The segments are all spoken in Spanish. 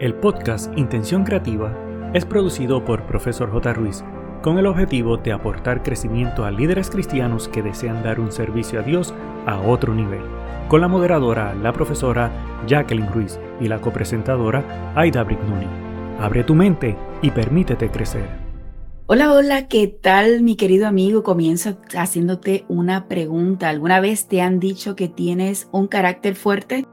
El podcast Intención Creativa es producido por Profesor J. Ruiz con el objetivo de aportar crecimiento a líderes cristianos que desean dar un servicio a Dios a otro nivel, con la moderadora, la profesora Jacqueline Ruiz y la copresentadora Aida Brignoni. Abre tu mente y permítete crecer. Hola, hola, ¿qué tal mi querido amigo? Comienzo haciéndote una pregunta. ¿Alguna vez te han dicho que tienes un carácter fuerte?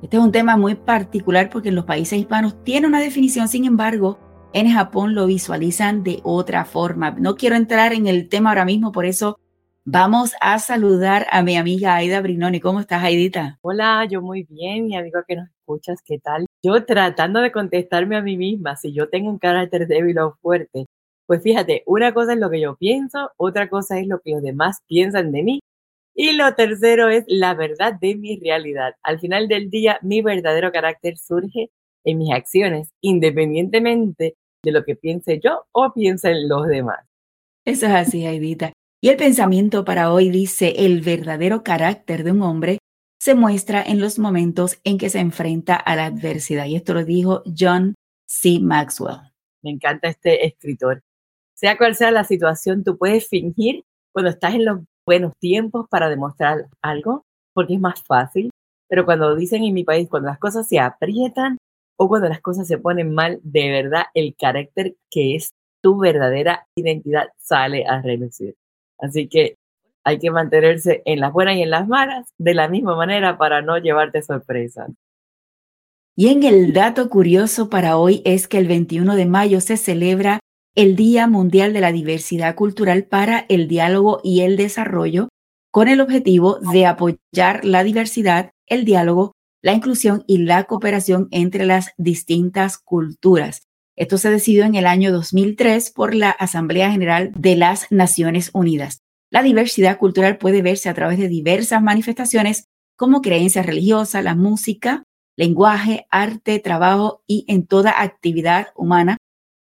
Este es un tema muy particular porque en los países hispanos tiene una definición, sin embargo, en Japón lo visualizan de otra forma. No quiero entrar en el tema ahora mismo, por eso vamos a saludar a mi amiga Aida Brinoni. ¿Cómo estás, Aidita? Hola, yo muy bien, mi amigo que nos escuchas, ¿qué tal? Yo tratando de contestarme a mí misma si yo tengo un carácter débil o fuerte. Pues fíjate, una cosa es lo que yo pienso, otra cosa es lo que los demás piensan de mí y lo tercero es la verdad de mi realidad. Al final del día, mi verdadero carácter surge en mis acciones, independientemente de lo que piense yo o piensen los demás. Eso es así, Aidita. Y el pensamiento para hoy dice, el verdadero carácter de un hombre se muestra en los momentos en que se enfrenta a la adversidad. Y esto lo dijo John C. Maxwell. Me encanta este escritor. Sea cual sea la situación, tú puedes fingir cuando estás en los buenos tiempos para demostrar algo, porque es más fácil. Pero cuando dicen en mi país, cuando las cosas se aprietan o cuando las cosas se ponen mal, de verdad el carácter que es tu verdadera identidad sale a relucir. Así que hay que mantenerse en las buenas y en las malas de la misma manera para no llevarte sorpresas. Y en el dato curioso para hoy es que el 21 de mayo se celebra el Día Mundial de la Diversidad Cultural para el Diálogo y el Desarrollo, con el objetivo de apoyar la diversidad, el diálogo, la inclusión y la cooperación entre las distintas culturas. Esto se decidió en el año 2003 por la Asamblea General de las Naciones Unidas. La diversidad cultural puede verse a través de diversas manifestaciones como creencias religiosas, la música, lenguaje, arte, trabajo y en toda actividad humana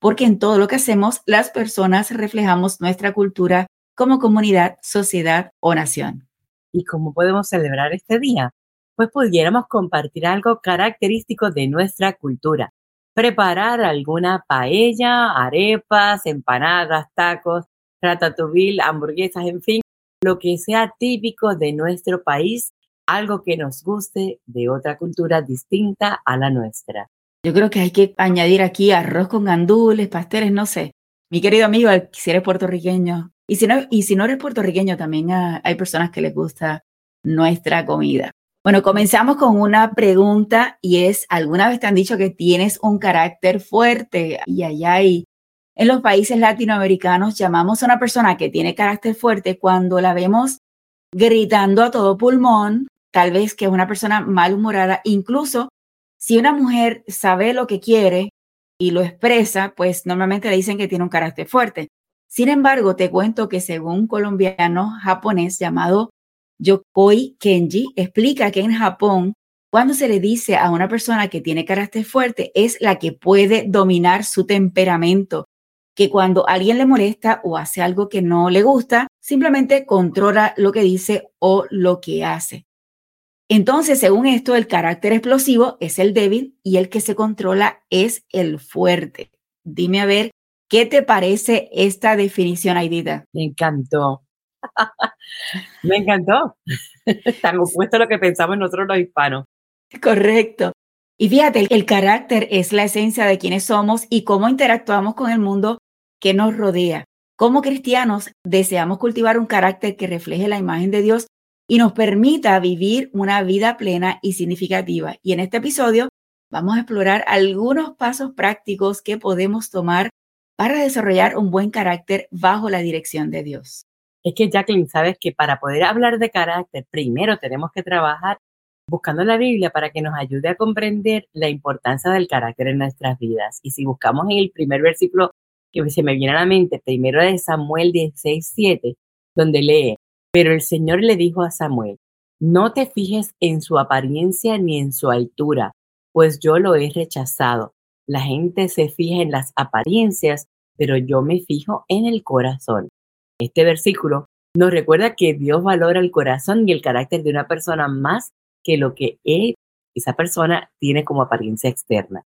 porque en todo lo que hacemos las personas reflejamos nuestra cultura como comunidad, sociedad o nación. ¿Y cómo podemos celebrar este día? Pues pudiéramos compartir algo característico de nuestra cultura. Preparar alguna paella, arepas, empanadas, tacos, ratatouille, hamburguesas, en fin, lo que sea típico de nuestro país, algo que nos guste de otra cultura distinta a la nuestra. Yo creo que hay que añadir aquí arroz con gandules, pasteles, no sé. Mi querido amigo, si eres puertorriqueño, y si no, y si no eres puertorriqueño, también hay personas que les gusta nuestra comida. Bueno, comenzamos con una pregunta y es, ¿alguna vez te han dicho que tienes un carácter fuerte? Y allá hay, en los países latinoamericanos llamamos a una persona que tiene carácter fuerte cuando la vemos gritando a todo pulmón, tal vez que es una persona malhumorada, incluso si una mujer sabe lo que quiere y lo expresa, pues normalmente le dicen que tiene un carácter fuerte. Sin embargo, te cuento que según un colombiano japonés llamado Yokoi Kenji, explica que en Japón, cuando se le dice a una persona que tiene carácter fuerte, es la que puede dominar su temperamento, que cuando alguien le molesta o hace algo que no le gusta, simplemente controla lo que dice o lo que hace. Entonces, según esto, el carácter explosivo es el débil y el que se controla es el fuerte. Dime a ver, ¿qué te parece esta definición, Aidita? Me encantó. Me encantó. Tan opuesto a lo que pensamos nosotros los hispanos. Correcto. Y fíjate, el carácter es la esencia de quienes somos y cómo interactuamos con el mundo que nos rodea. Como cristianos, deseamos cultivar un carácter que refleje la imagen de Dios y nos permita vivir una vida plena y significativa. Y en este episodio vamos a explorar algunos pasos prácticos que podemos tomar para desarrollar un buen carácter bajo la dirección de Dios. Es que Jacqueline, sabes que para poder hablar de carácter, primero tenemos que trabajar buscando la Biblia para que nos ayude a comprender la importancia del carácter en nuestras vidas. Y si buscamos en el primer versículo que se me viene a la mente, primero de Samuel 16, 7, donde lee, pero el Señor le dijo a Samuel, no te fijes en su apariencia ni en su altura, pues yo lo he rechazado. La gente se fija en las apariencias, pero yo me fijo en el corazón. Este versículo nos recuerda que Dios valora el corazón y el carácter de una persona más que lo que esa persona tiene como apariencia externa.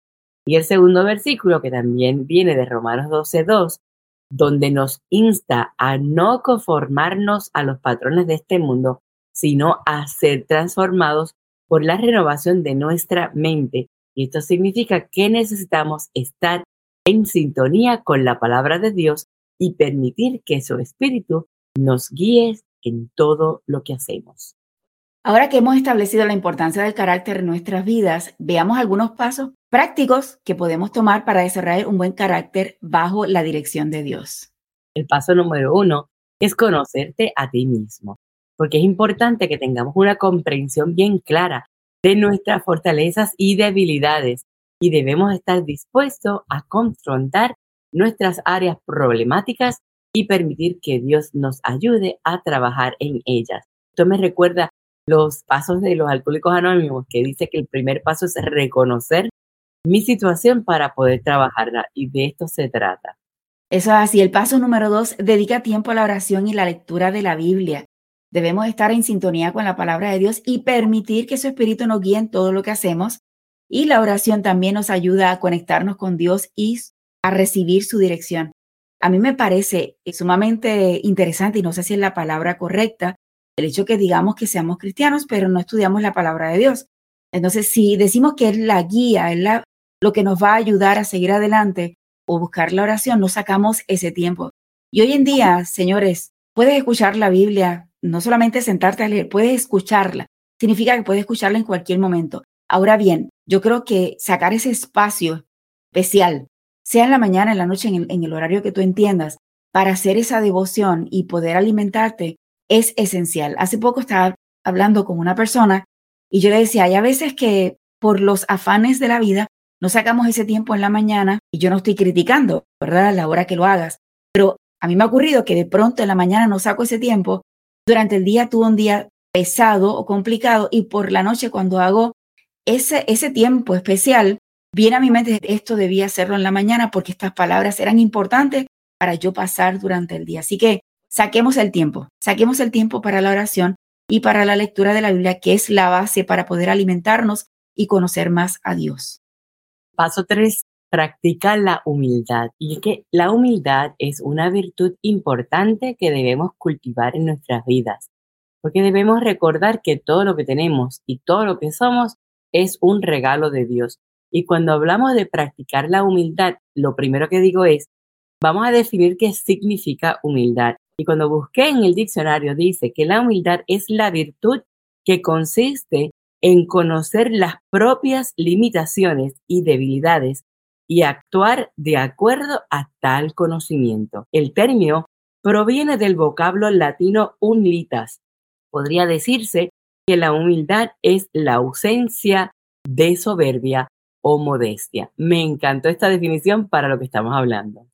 Y el segundo versículo, que también viene de Romanos 12.2, donde nos insta a no conformarnos a los patrones de este mundo, sino a ser transformados por la renovación de nuestra mente. Y esto significa que necesitamos estar en sintonía con la palabra de Dios y permitir que su espíritu nos guíe en todo lo que hacemos. Ahora que hemos establecido la importancia del carácter en nuestras vidas, veamos algunos pasos prácticos que podemos tomar para desarrollar un buen carácter bajo la dirección de Dios. El paso número uno es conocerte a ti mismo, porque es importante que tengamos una comprensión bien clara de nuestras fortalezas y debilidades y debemos estar dispuestos a confrontar nuestras áreas problemáticas y permitir que Dios nos ayude a trabajar en ellas. Esto me recuerda los pasos de los alcohólicos anónimos, que dice que el primer paso es reconocer mi situación para poder trabajarla y de esto se trata. Eso es así. El paso número dos, dedica tiempo a la oración y la lectura de la Biblia. Debemos estar en sintonía con la palabra de Dios y permitir que su espíritu nos guíe en todo lo que hacemos. Y la oración también nos ayuda a conectarnos con Dios y a recibir su dirección. A mí me parece sumamente interesante, y no sé si es la palabra correcta, el hecho que digamos que seamos cristianos, pero no estudiamos la palabra de Dios. Entonces, si decimos que es la guía, es la, lo que nos va a ayudar a seguir adelante o buscar la oración, no sacamos ese tiempo. Y hoy en día, señores, puedes escuchar la Biblia, no solamente sentarte a leer, puedes escucharla. Significa que puedes escucharla en cualquier momento. Ahora bien, yo creo que sacar ese espacio especial, sea en la mañana, en la noche, en el, horario que tú entiendas, para hacer esa devoción y poder alimentarte, es esencial. Hace poco estaba hablando con una persona y yo le decía, hay veces que por los afanes de la vida no sacamos ese tiempo en la mañana y yo no estoy criticando, ¿verdad? A la hora que lo hagas. Pero a mí me ha ocurrido que de pronto en la mañana no saco ese tiempo. Durante el día tuve un día pesado o complicado y por la noche cuando hago ese, ese tiempo especial, viene a mi mente, esto debía hacerlo en la mañana porque estas palabras eran importantes para yo pasar durante el día. Así que saquemos el tiempo, saquemos el tiempo para la oración y para la lectura de la Biblia, que es la base para poder alimentarnos y conocer más a Dios. Paso 3. Practica la humildad. Y es que la humildad es una virtud importante que debemos cultivar en nuestras vidas, porque debemos recordar que todo lo que tenemos y todo lo que somos es un regalo de Dios. Y cuando hablamos de practicar la humildad, lo primero que digo es, vamos a definir qué significa humildad. Y cuando busqué en el diccionario dice que la humildad es la virtud que consiste en conocer las propias limitaciones y debilidades y actuar de acuerdo a tal conocimiento. El término proviene del vocablo latino humilitas. Podría decirse que la humildad es la ausencia de soberbia o modestia. Me encantó esta definición para lo que estamos hablando.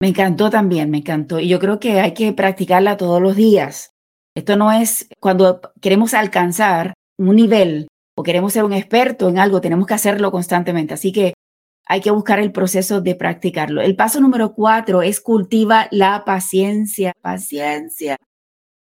Me encantó también, me encantó. Y yo creo que hay que practicarla todos los días. Esto no es cuando queremos alcanzar un nivel o queremos ser un experto en algo, tenemos que hacerlo constantemente. Así que hay que buscar el proceso de practicarlo. El paso número cuatro es cultiva la paciencia. Paciencia.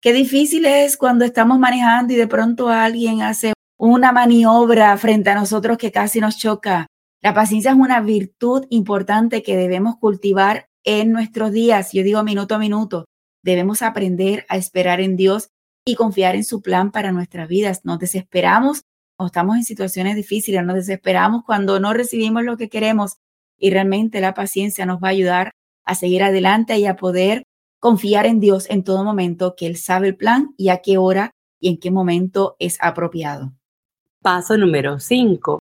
Qué difícil es cuando estamos manejando y de pronto alguien hace una maniobra frente a nosotros que casi nos choca. La paciencia es una virtud importante que debemos cultivar en nuestros días. Yo digo minuto a minuto. Debemos aprender a esperar en Dios y confiar en su plan para nuestras vidas. Nos desesperamos o estamos en situaciones difíciles, nos desesperamos cuando no recibimos lo que queremos y realmente la paciencia nos va a ayudar a seguir adelante y a poder confiar en Dios en todo momento, que Él sabe el plan y a qué hora y en qué momento es apropiado. Paso número 5.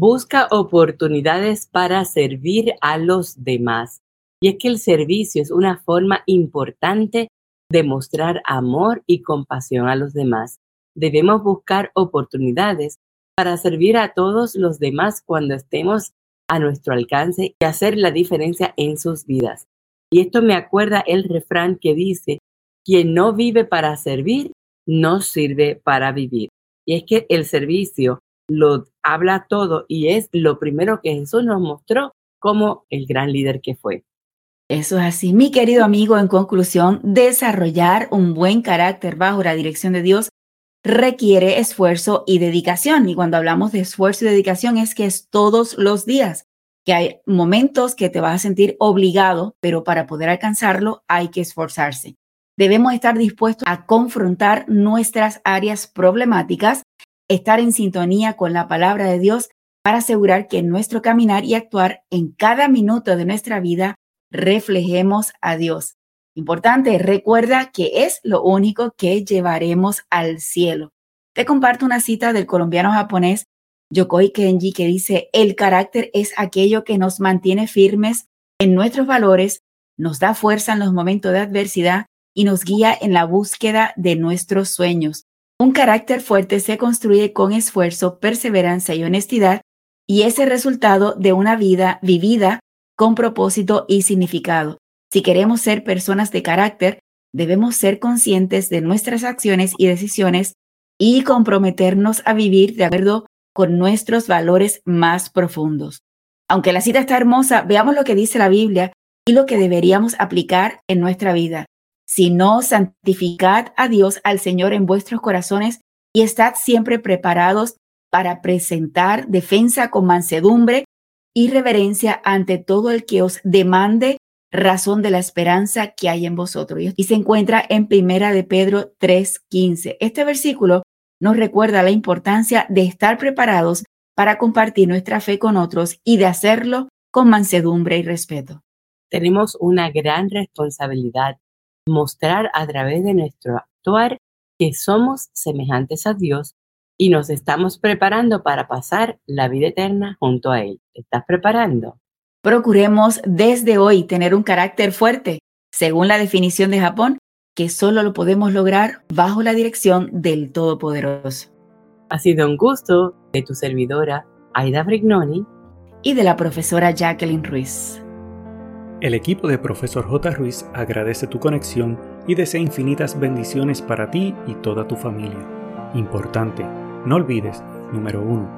Busca oportunidades para servir a los demás. Y es que el servicio es una forma importante de mostrar amor y compasión a los demás. Debemos buscar oportunidades para servir a todos los demás cuando estemos a nuestro alcance y hacer la diferencia en sus vidas. Y esto me acuerda el refrán que dice, quien no vive para servir, no sirve para vivir. Y es que el servicio lo habla todo y es lo primero que Jesús nos mostró como el gran líder que fue. Eso es así, mi querido amigo. En conclusión, desarrollar un buen carácter bajo la dirección de Dios requiere esfuerzo y dedicación. Y cuando hablamos de esfuerzo y dedicación es que es todos los días que hay momentos que te vas a sentir obligado, pero para poder alcanzarlo hay que esforzarse. Debemos estar dispuestos a confrontar nuestras áreas problemáticas, estar en sintonía con la palabra de Dios para asegurar que nuestro caminar y actuar en cada minuto de nuestra vida reflejemos a Dios. Importante, recuerda que es lo único que llevaremos al cielo. Te comparto una cita del colombiano japonés Yokoi Kenji que dice, el carácter es aquello que nos mantiene firmes en nuestros valores, nos da fuerza en los momentos de adversidad y nos guía en la búsqueda de nuestros sueños. Un carácter fuerte se construye con esfuerzo, perseverancia y honestidad y es el resultado de una vida vivida con propósito y significado. Si queremos ser personas de carácter, debemos ser conscientes de nuestras acciones y decisiones y comprometernos a vivir de acuerdo con nuestros valores más profundos. Aunque la cita está hermosa, veamos lo que dice la Biblia y lo que deberíamos aplicar en nuestra vida. Si no, santificad a Dios, al Señor en vuestros corazones y estad siempre preparados para presentar defensa con mansedumbre y reverencia ante todo el que os demande razón de la esperanza que hay en vosotros. Y se encuentra en Primera de Pedro 3:15. Este versículo nos recuerda la importancia de estar preparados para compartir nuestra fe con otros y de hacerlo con mansedumbre y respeto. Tenemos una gran responsabilidad, mostrar a través de nuestro actuar que somos semejantes a Dios y nos estamos preparando para pasar la vida eterna junto a Él. Estás preparando? Procuremos desde hoy tener un carácter fuerte, según la definición de Japón, que solo lo podemos lograr bajo la dirección del Todopoderoso. Ha sido un gusto de tu servidora, Aida Brignoni, y de la profesora Jacqueline Ruiz. El equipo de Profesor J. Ruiz agradece tu conexión y desea infinitas bendiciones para ti y toda tu familia. Importante, no olvides, número 1,